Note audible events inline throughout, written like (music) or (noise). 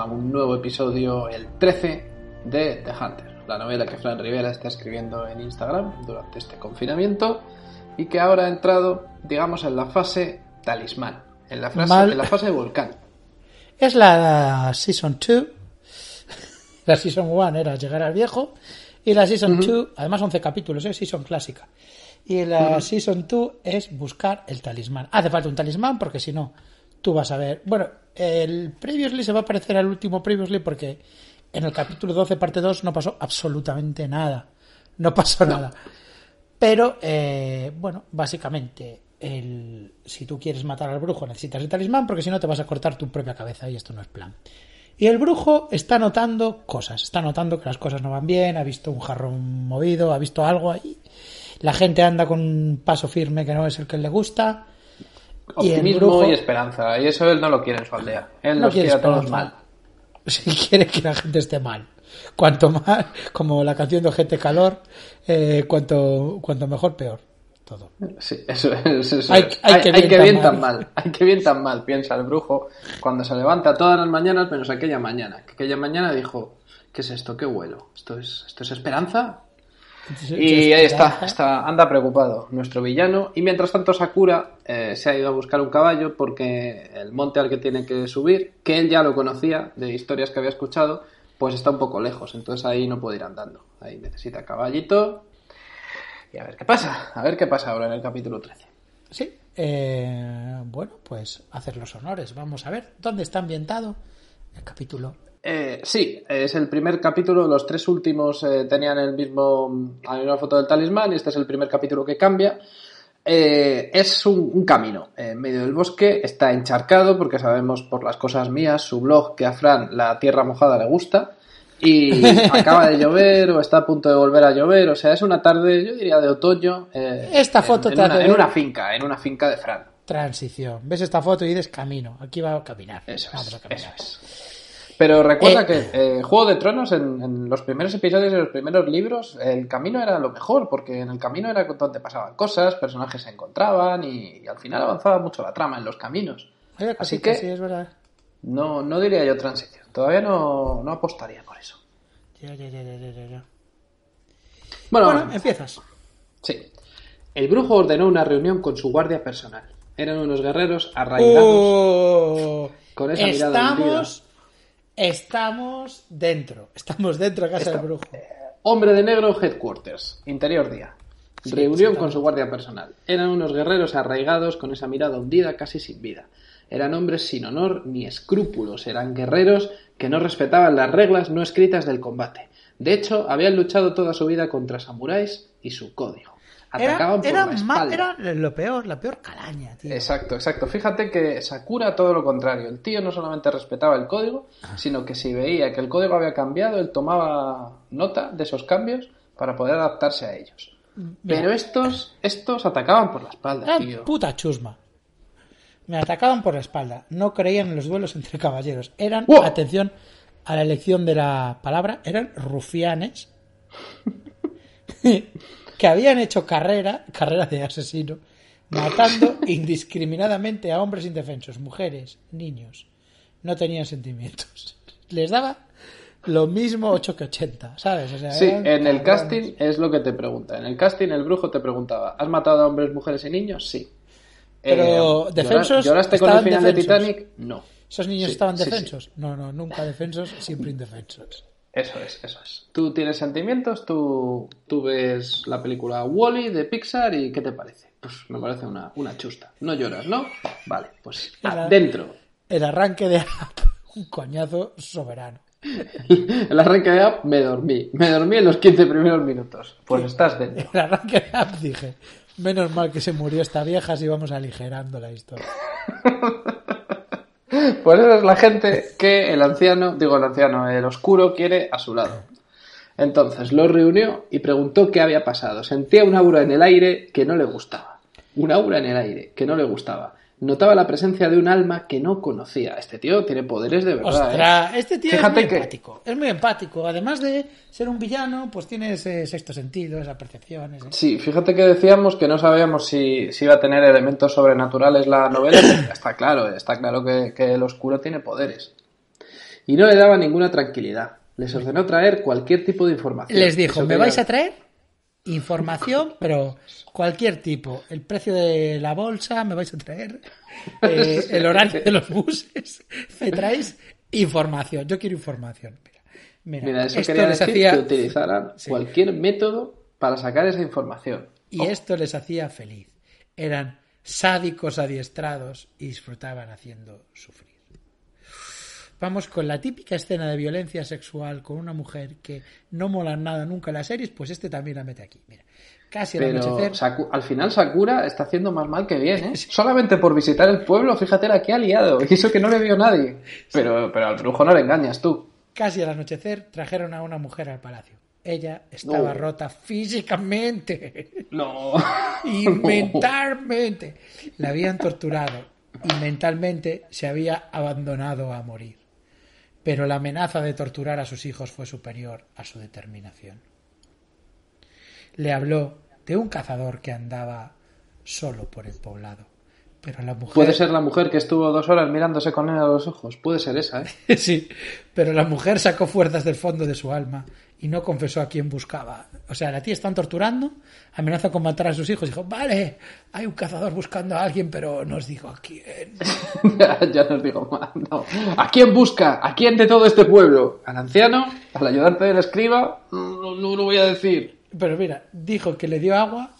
A un nuevo episodio, el 13 de The Hunter, la novela que Fran Rivera está escribiendo en Instagram durante este confinamiento y que ahora ha entrado, digamos, en la fase talismán, en la, frase, Mal. en la fase de volcán. Es la Season 2. (laughs) La Season 1 era llegar al viejo. Y la Season 2, además 11 capítulos, es Season clásica. Y la Season 2 es buscar el talismán. Hace falta un talismán porque si no, tú vas a ver. Bueno, el Previously se va a parecer al último Previously porque en el capítulo 12, parte 2, no pasó absolutamente nada. No (laughs) pasó nada. Pero, eh, bueno, básicamente, el, si tú quieres matar al brujo necesitas el talismán porque si no te vas a cortar tu propia cabeza y esto no es plan. Y el brujo está notando cosas, está notando que las cosas no van bien, ha visto un jarrón movido, ha visto algo ahí. La gente anda con un paso firme que no es el que le gusta. Optimismo y esperanza, y eso él no lo quiere en su aldea. Él No los quiere quiere a todos mal. (laughs) Si quiere que la gente esté mal. Cuanto más, como la canción de Gente Calor, eh, cuanto, cuanto mejor, peor. Todo. Sí, eso es. eso Hay, que bien tan mal. Hay que bien tan mal, piensa el brujo, cuando se levanta todas las mañanas, menos aquella mañana. Que aquella mañana dijo, ¿qué es esto? ¿Qué vuelo? ¿Esto es, esto es esperanza? Y ahí está, anda preocupado nuestro villano. Y mientras tanto Sakura eh, se ha ido a buscar un caballo porque el monte al que tiene que subir, que él ya lo conocía de historias que había escuchado, pues está un poco lejos. Entonces ahí no puede ir andando. Ahí necesita caballito. Y a ver qué pasa. A ver qué pasa ahora en el capítulo 13. Sí, eh, bueno, pues hacer los honores. Vamos a ver dónde está ambientado el capítulo. Eh, sí, es el primer capítulo. Los tres últimos eh, tenían el mismo, la misma foto del talismán y este es el primer capítulo que cambia. Eh, es un, un camino en medio del bosque, está encharcado porque sabemos por las cosas mías, su blog, que a Fran la tierra mojada le gusta y (laughs) acaba de llover o está a punto de volver a llover, o sea, es una tarde, yo diría, de otoño. Esta foto en, una, en una finca, en una finca de Fran. Transición. Ves esta foto y dices camino. Aquí va a caminar. Eso Vamos es, a caminar. eso es. Pero recuerda Eh, que eh, Juego de Tronos, en, en los primeros episodios y los primeros libros, el camino era lo mejor, porque en el camino era donde pasaban cosas, personajes se encontraban y, y al final avanzaba mucho la trama en los caminos. Así que sí, es verdad. no, no diría yo transición, todavía no, no apostaría por eso. Ya, ya, ya, ya, ya. Bueno, Bueno, empiezas. sí. El brujo ordenó una reunión con su guardia personal. Eran unos guerreros arraigados. Oh, con esa mirada estamos, dentro. (laughs) Estamos dentro de casa del brujo. Hombre de negro Headquarters, interior día. Reunión con su guardia personal. Eran unos guerreros arraigados con esa mirada hundida casi sin vida. Eran hombres sin honor ni escrúpulos. Eran guerreros que no respetaban las reglas no escritas del combate. De hecho, habían luchado toda su vida contra samuráis y su código. Era, Atacaban por era la ma- espalda. era lo peor, la peor calaña, tío. Exacto, exacto. Fíjate que Sakura todo lo contrario. El tío no solamente respetaba el código, sino que si veía que el código había cambiado, él tomaba nota de esos cambios para poder adaptarse a ellos. Mira. Pero estos, estos atacaban por la espalda, Era tío. puta chusma. Me atacaban por la espalda. No creían en los duelos entre caballeros. Eran, ¡Wow! atención a la elección de la palabra, eran rufianes (laughs) que habían hecho carrera, carrera de asesino, matando (laughs) indiscriminadamente a hombres indefensos, mujeres, niños. No tenían sentimientos. (laughs) Les daba lo mismo 8 que 80, ¿sabes? O sea, Sí, eran en el casting es lo que te pregunta. En el casting el brujo te preguntaba, ¿has matado a hombres, mujeres y niños? Sí. Pero, ¿llora- ¿defensos? ¿Lloraste con el ¿Estaban final defensos? de Titanic? No. ¿Esos niños Sí, estaban sí, sí. defensos? No, no, nunca defensos, siempre indefensos. Eso es, eso es. Tú tienes sentimientos, tú, tú ves la película Wally de Pixar y ¿qué te parece? Pues me parece una, una chusta. No lloras, ¿no? Vale, pues dentro. El arranque de un coñazo soberano. (laughs) El arranque de app me dormí. Me dormí en los 15 primeros minutos. Pues estás dentro. El arranque de App dije, menos mal que se murió esta vieja si vamos aligerando la historia. (laughs) Pues esa es la gente que el anciano, digo el anciano, el oscuro quiere a su lado. Entonces lo reunió y preguntó qué había pasado. Sentía un aura en el aire que no le gustaba. Un aura en el aire que no le gustaba. Notaba la presencia de un alma que no conocía. Este tío tiene poderes de verdad. Ostras, ¿eh? este tío Fíjate es muy que- empático. Es muy empático. Además de ser un villano, pues tiene ese sexto sentido, esa percepción. ese- Sí, fíjate que decíamos que no sabíamos si, si iba a tener elementos sobrenaturales la novela. (coughs) está claro, está claro que, que el oscuro tiene poderes. Y no le daba ninguna tranquilidad. Les ordenó traer cualquier tipo de información. Les dijo, me vais a traer información, pero cualquier tipo. El precio de la bolsa, me vais a traer (laughs) eh, el horario de los buses. Me traéis información. Yo quiero información. Mira, mira, Mira, eso esto quería les decir hacía... que utilizaran Sí. cualquier método para sacar esa información. Y esto les hacía feliz. Eran sádicos adiestrados y disfrutaban haciendo sufrir. Vamos con la típica escena de violencia sexual con una mujer que no mola nada nunca en las series, pues este también la mete aquí. Mira, casi al anochecer. Saku- al final Sakura está haciendo más mal que bien, ¿eh? (laughs) Solamente por visitar el pueblo, fíjate la que ha liado. Y eso que no le vio nadie. Pero, pero al brujo no le engañas tú. Casi al anochecer trajeron a una mujer al palacio. Ella estaba No. rota físicamente (laughs) No. y (laughs) mentalmente. La habían torturado y mentalmente se había abandonado a morir. Pero la amenaza de torturar a sus hijos fue superior a su determinación. Le habló de un cazador que andaba solo por el poblado. Pero la mujer... Puede ser la mujer que estuvo dos horas mirándose con él a los ojos. Puede ser esa, ¿eh? (laughs) Sí, pero la mujer sacó fuerzas del fondo de su alma y no confesó a quién buscaba. O sea, la tía están torturando, amenaza con matar a sus hijos. Dijo, vale, hay un cazador buscando a alguien, pero no os digo a quién. (laughs) ya, no os digo más. No. ¿A quién busca? ¿A quién de todo este pueblo? ¿Al anciano? ¿Al ayudante del escriba? No, no lo voy a decir. Pero mira, dijo que le dio agua,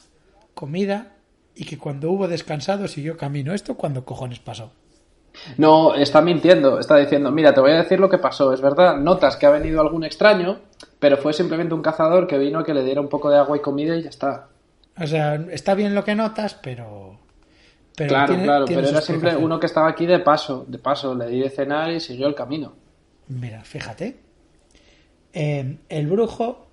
comida y que cuando hubo descansado siguió camino. ¿Esto cuando cojones pasó? No, está mintiendo. Está diciendo, mira, te voy a decir lo que pasó. Es verdad, notas que ha venido algún extraño, pero fue simplemente un cazador que vino a que le diera un poco de agua y comida y ya está. O sea, está bien lo que notas, pero... pero claro, tiene- claro, tiene pero era siempre uno que estaba aquí de paso. De paso, le di de cenar y siguió el camino. Mira, fíjate. Eh, el brujo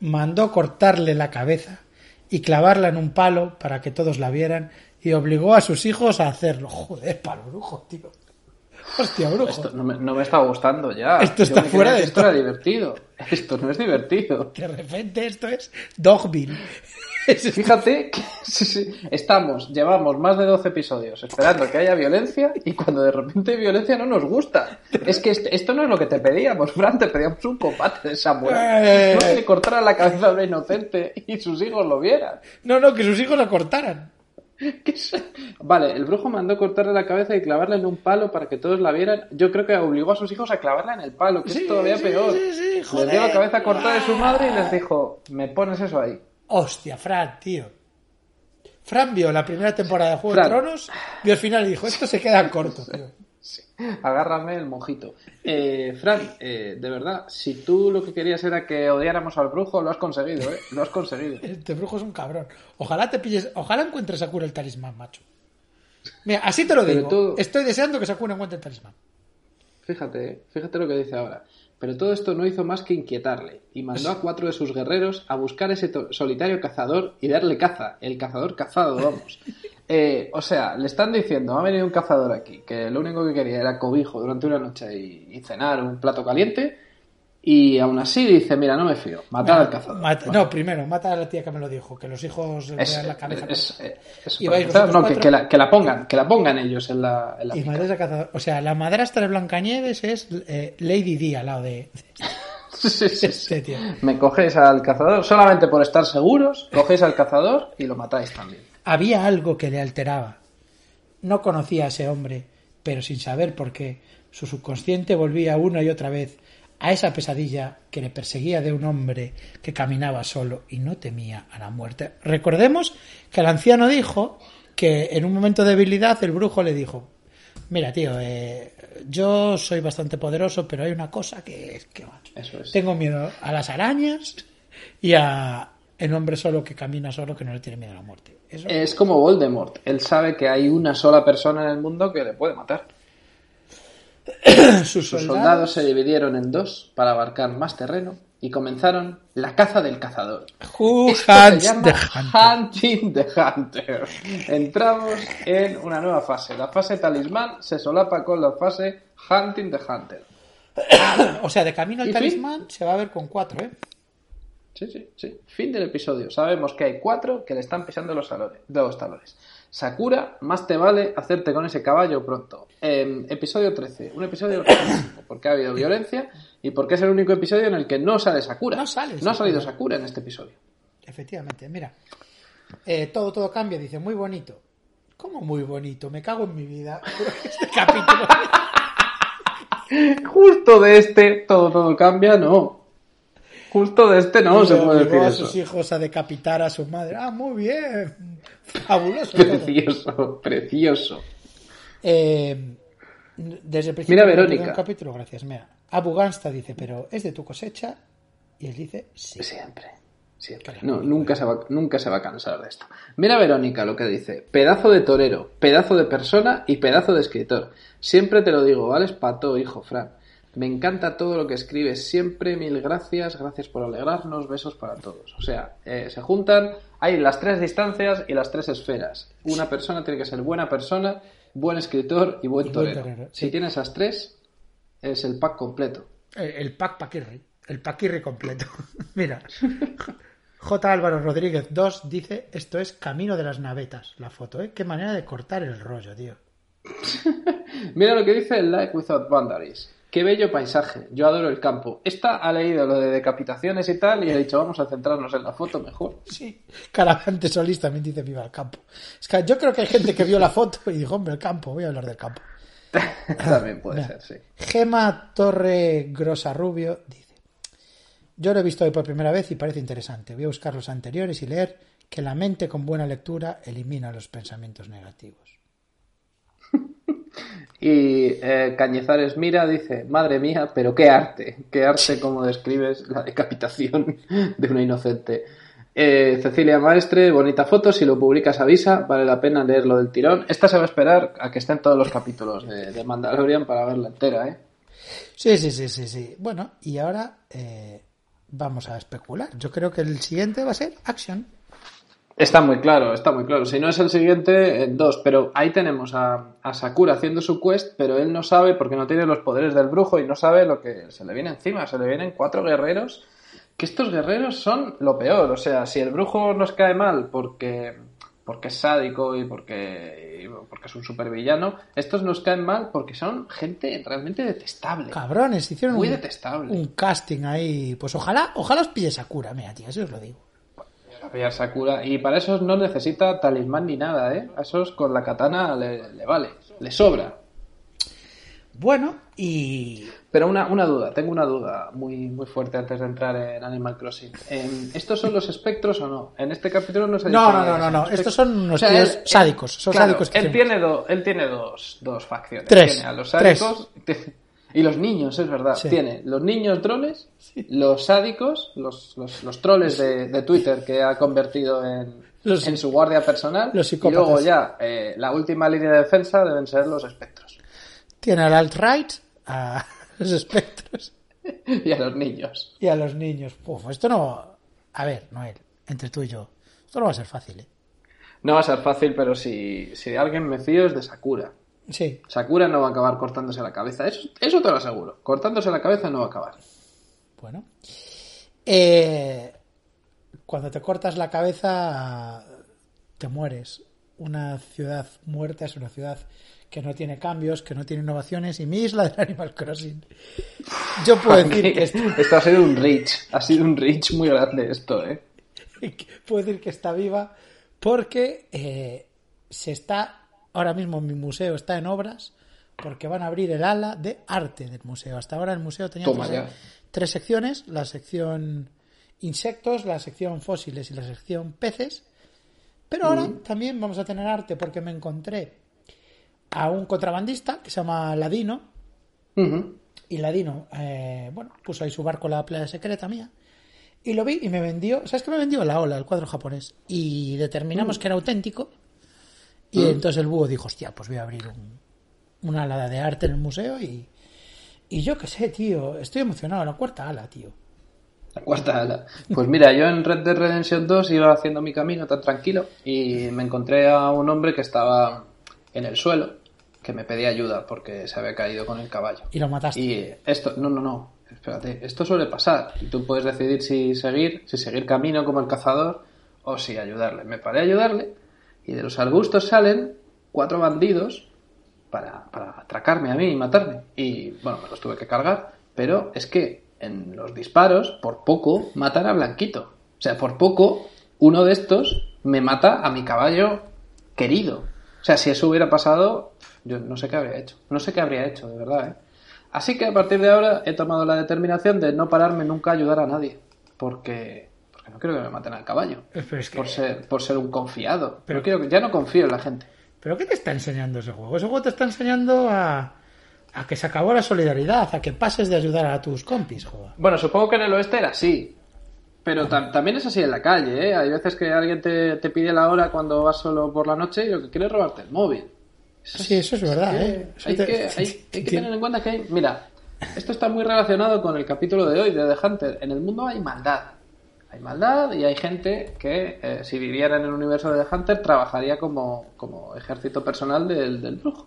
mandó cortarle la cabeza y clavarla en un palo para que todos la vieran y obligó a sus hijos a hacerlo. (laughs) Joder, para el brujo, tío. Hostia. Esto no me, no me está gustando ya. Esto está fuera de esto era divertido. (laughs) Esto no es divertido. De repente esto es Dogville. (laughs) Fíjate que sí, sí, estamos, llevamos más de 12 episodios esperando que haya violencia y cuando de repente hay violencia no nos gusta. Es que est- esto no es lo que te pedíamos, Fran, te pedíamos un combate de Samuel. Eh. No que le cortara la cabeza a una inocente y sus hijos lo vieran. No, no, que sus hijos la cortaran. (laughs) Vale, el brujo mandó cortarle la cabeza y clavarla en un palo para que todos la vieran. Yo creo que obligó a sus hijos a clavarla en el palo, que Sí, es todavía sí, peor. sí, les dio la cabeza cortada de su madre y les dijo, me pones eso ahí. Hostia, Fran, tío. Fran vio la primera temporada de Juego Fran. de Tronos, vio el final y dijo, esto se queda corto, (laughs) tío. Agárrame el mojito. Eh, Fran, eh, de verdad, si tú lo que querías era que odiáramos al brujo, lo has conseguido, ¿eh? Lo has conseguido. (laughs) Este brujo es un cabrón. Ojalá te pilles, ojalá encuentres a Sakura el talismán, macho. Mira, así te lo Pero digo. tú- Estoy deseando que Sakura encuentre el talismán. Fíjate, ¿eh? fíjate lo que dice ahora. Pero todo esto no hizo más que inquietarle y mandó a cuatro de sus guerreros a buscar ese solitario cazador y darle caza. El cazador cazado, vamos. (laughs) Eh, o sea, le están diciendo, ha venido un cazador aquí, que lo único que quería era cobijo durante una noche y, y cenar un plato caliente. Y aún así dice, mira, no me fío, matar al cazador. Mata- Bueno. No, primero, mata a la tía que me lo dijo, que los hijos le vean la cabeza. es- es- es- ¿Y vais no, que, la, que la pongan, que la pongan ellos en la, en la y cazador. O sea, la madrastra de Blancanieves es eh, Lady Di al lado de (laughs) Sí, sí, sí, este tío. Me cogéis al cazador solamente por estar seguros, cogéis al cazador y lo matáis también. Había algo que le alteraba. No conocía a ese hombre, pero sin saber por qué, su subconsciente volvía una y otra vez a esa pesadilla que le perseguía de un hombre que caminaba solo y no temía a la muerte. Recordemos que el anciano dijo que en un momento de debilidad el brujo le dijo, mira tío, eh, yo soy bastante poderoso, pero hay una cosa que que Eso es. tengo miedo a las arañas y a el hombre solo que camina solo que no le tiene miedo a la muerte. Eso Es como Voldemort. Él sabe que hay una sola persona en el mundo que le puede matar. (clears throat) sus Sus soldados, se dividieron en dos para abarcar más terreno y comenzaron la caza del cazador. Who Esto hunts se llama the? Hunting the Hunter. Entramos en una nueva fase. La fase talismán se solapa con la fase Hunting the Hunter. (clears throat) O sea, de camino al talismán se va a ver con cuatro, ¿eh? Sí, sí, sí. Fin del episodio. Sabemos que hay cuatro que le están pisando los, talones, los talones. Sakura, más te vale hacerte con ese caballo pronto. Em, episodio 13. Un episodio porque ha habido violencia y porque es el único episodio en el que no sale Sakura. No sale No ha salido Sakura. Sakura en este episodio. Efectivamente, mira. Eh, todo, todo cambia, dice, muy bonito. ¿Cómo muy bonito? Me cago en mi vida. (laughs) Este capítulo. (laughs) Justo de este, todo, todo cambia, no. Justo de este no se puede decir a eso. sus hijos a decapitar a su madre. Ah, muy bien. Fabuloso. todo. Precioso, precioso. Eh, desde el principio Mira, Verónica. capítulo, gracias, mira. Abu Gansta dice, pero ¿es de tu cosecha? Y él dice, sí. Siempre. Siempre. No, nunca se, va, nunca se va a cansar de esto. Mira Verónica lo que dice. Pedazo de torero, pedazo de persona y pedazo de escritor. Siempre te lo digo, ¿vale? Pato, hijo Fran. Me encanta todo lo que escribes siempre. Mil gracias. Gracias por alegrarnos. Besos para todos. O sea, eh, se juntan. Hay las tres distancias y las tres esferas. Una persona tiene que ser buena persona, buen escritor y buen Y buen torero. Si sí. tiene esas tres, es el pack completo. El, el pack paquirri. El paquirri completo. (laughs) Mira. J. Álvaro Rodríguez 2 dice, esto es Camino de las Navetas. La foto, ¿eh? Qué manera de cortar el rollo, tío. (laughs) Mira lo que dice el Life Without Boundaries. Qué bello paisaje. Yo adoro el campo. Esta ha leído lo de decapitaciones y tal y ha dicho vamos a centrarnos en la foto mejor. Sí. Caravante Solís también dice viva el campo. Es que yo creo que hay gente que vio la foto y dijo, hombre, el campo, voy a hablar del campo. (laughs) También puede Mira. ser, sí. Gema Torre Grosa Rubio dice: Yo lo he visto hoy por primera vez y parece interesante. Voy a buscar los anteriores y leer que la mente con buena lectura elimina los pensamientos negativos. Y eh, Cañizares Mira dice, madre mía, pero qué arte, qué arte como describes la decapitación (laughs) de una inocente. Eh, Cecilia Maestre, bonita foto, si lo publicas avisa, vale la pena leerlo del tirón. Esta se va a esperar a que estén todos los capítulos de, Mandalorian para verla entera, ¿eh? Sí, sí, sí, sí, sí. Bueno, y ahora eh, vamos a especular. Yo creo que el siguiente va a ser Action. Está muy claro, está muy claro. Si no es el siguiente, en dos. Pero ahí tenemos a, a Sakura haciendo su quest, pero él no sabe porque no tiene los poderes del brujo y no sabe lo que se le viene encima. Se le vienen cuatro guerreros. Que estos guerreros son lo peor. O sea, si el brujo nos cae mal porque, porque es sádico y porque, y porque es un supervillano, estos nos caen mal porque son gente realmente detestable. Cabrones, hicieron Muy un, detestable. un casting ahí. Pues ojalá, ojalá os pille Sakura, mira, tío, eso os lo digo. A pillar Sakura. Y para esos no necesita talismán ni nada, ¿eh? A esos con la katana le, le vale, le sobra. Bueno, y Pero una, una duda, tengo una duda muy, muy fuerte antes de entrar en Animal Crossing. Em, ¿Estos son los espectros o no? En este capítulo no se No, dice no, no, no, no. Estos son unos O sea, tíos él- sádicos, son claro, sádicos Él extremos. tiene, do- él tiene dos, dos facciones. Tres, Tiene a los tres. Y los niños, es verdad. Sí. Tiene los niños drones, los sádicos, los, los, los troles de, de Twitter que ha convertido en, Los- en su guardia personal. los y luego ya eh, la última línea de defensa deben ser los espectros. Tiene al alt-right, a (laughs) los espectros (laughs) y a los niños. y a los niños. Uf, esto no... A ver, Noel, entre tú y yo, esto no va a ser fácil, ¿eh? No va a ser fácil, pero si, si de alguien me fío es de Sakura. Sí, Sakura no va a acabar cortándose la cabeza. Eso, eso te lo aseguro. Cortándose la cabeza no va a acabar. bueno. Eh, cuando te cortas la cabeza, te mueres. Una ciudad muerta es una ciudad que no tiene cambios, que no tiene innovaciones, y mi isla del Animal Crossing. Yo puedo (laughs) decir que está, Esto ha sido un reach. Ha sido un reach muy grande esto, ¿eh? (laughs) puedo decir que está viva porque eh, se está ahora mismo mi museo está en obras porque van a abrir el ala de arte del museo. Hasta ahora el museo tenía tres, secciones, la sección insectos, la sección fósiles y la sección peces. Pero ahora también vamos a tener arte porque me encontré a un contrabandista que se llama Ladino y Ladino, eh, bueno, puso ahí su barco la playa secreta mía. Y lo vi y me vendió, ¿sabes qué me vendió? La ola, el cuadro japonés. Y determinamos que era auténtico. Y entonces el búho dijo, hostia, pues voy a abrir un, una ala de arte en el museo. Y, y yo qué sé, tío, estoy emocionado, la cuarta ala, tío. La cuarta ala. Pues mira, yo en Red Dead Redemption 2 iba haciendo mi camino tan tranquilo y me encontré a un hombre que estaba en el suelo, que me pedía ayuda porque se había caído con el caballo. Y lo mataste. Y esto, no, no, no, espérate, esto suele pasar y tú puedes decidir si seguir, si seguir camino como el cazador o si ayudarle. Me paré a ayudarle y de los arbustos salen cuatro bandidos para, para atracarme a mí y matarme. Y bueno, me los tuve que cargar, pero es que en los disparos, por poco, matan a Blanquito. O sea, por poco, uno de estos me mata a mi caballo querido. O sea, si eso hubiera pasado, yo no sé qué habría hecho. No sé qué habría hecho, de verdad, ¿eh? Así que a partir de ahora he tomado la determinación de no pararme nunca a ayudar a nadie. Porque, porque no quiero que me maten al caballo. Pero es que- Por, ser, por ser un confiado. Pero- Pero quiero que, ya no confío en la gente. ¿Pero qué te está enseñando ese juego? Ese juego te está enseñando a, a que se acabó la solidaridad, a que pases de ayudar a tus compis, joder. Bueno, supongo que en el oeste era así. Pero tam- también es así en la calle, ¿eh? Hay veces que alguien te, te pide la hora cuando vas solo por la noche y lo que quiere es robarte el móvil. Eso Sí, eso es verdad, que- ¿eh? Eso hay, te- que, hay- (laughs) hay que tener en cuenta que hay... Mira, esto está muy relacionado con el capítulo de hoy de The Hunter. En el mundo hay maldad. Hay maldad y hay gente que, eh, si viviera en el universo de The Hunter, trabajaría como, como ejército personal del, del brujo.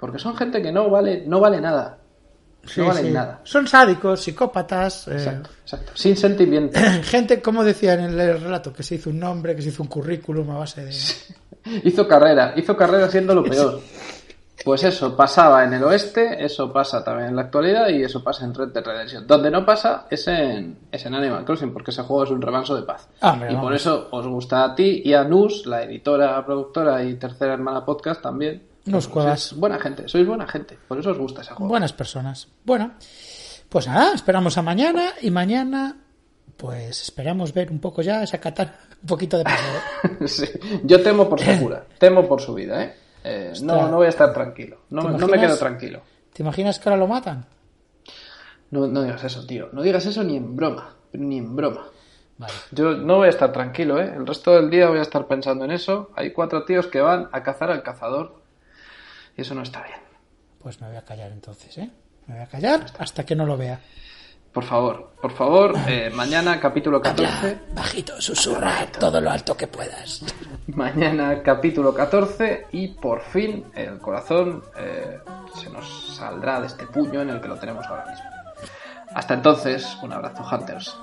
Porque son gente que no vale, no vale nada. Sí, no valen sí. nada. Son sádicos, psicópatas, eh, Exacto, exacto. Sin sentimiento. (clears throat) gente, como decía en el relato, que se hizo un nombre, que se hizo un currículum a base de... (laughs) Hizo carrera, hizo carrera siendo lo peor. Pues eso pasaba en el oeste, eso pasa también en la actualidad y eso pasa en Red Dead Redemption. Donde no pasa es en, es en Animal Crossing, porque ese juego es un remanso de paz. Hombre, y por eso os gusta a ti y a Nus, la editora, productora y tercera hermana podcast también. Nus Pues sois buena gente, sois buena gente, por eso os gusta ese juego. Buenas personas. Bueno, pues nada, esperamos a mañana y mañana pues esperamos ver un poco ya esa katana, un poquito de paseo. (laughs) Sí. Yo temo por Sakura, (laughs) temo por su vida, ¿eh? Eh, no, no voy a estar tranquilo, no, ¿Te no me quedo tranquilo. ¿Te imaginas que ahora lo matan? No, no digas eso, tío. No digas eso ni en broma. Ni en broma. Vale. Yo no voy a estar tranquilo, ¿eh? El resto del día voy a estar pensando en eso. Hay cuatro tíos que van a cazar al cazador. Y eso no está bien. Pues me voy a callar entonces, ¿eh? Me voy a callar hasta que no lo vea. Por favor, por favor, eh, mañana capítulo 14. Bajito, susurra todo lo alto que puedas. Mañana capítulo 14 y por fin el corazón eh, se nos saldrá de este puño en el que lo tenemos ahora mismo. Hasta entonces, un abrazo, Hunters.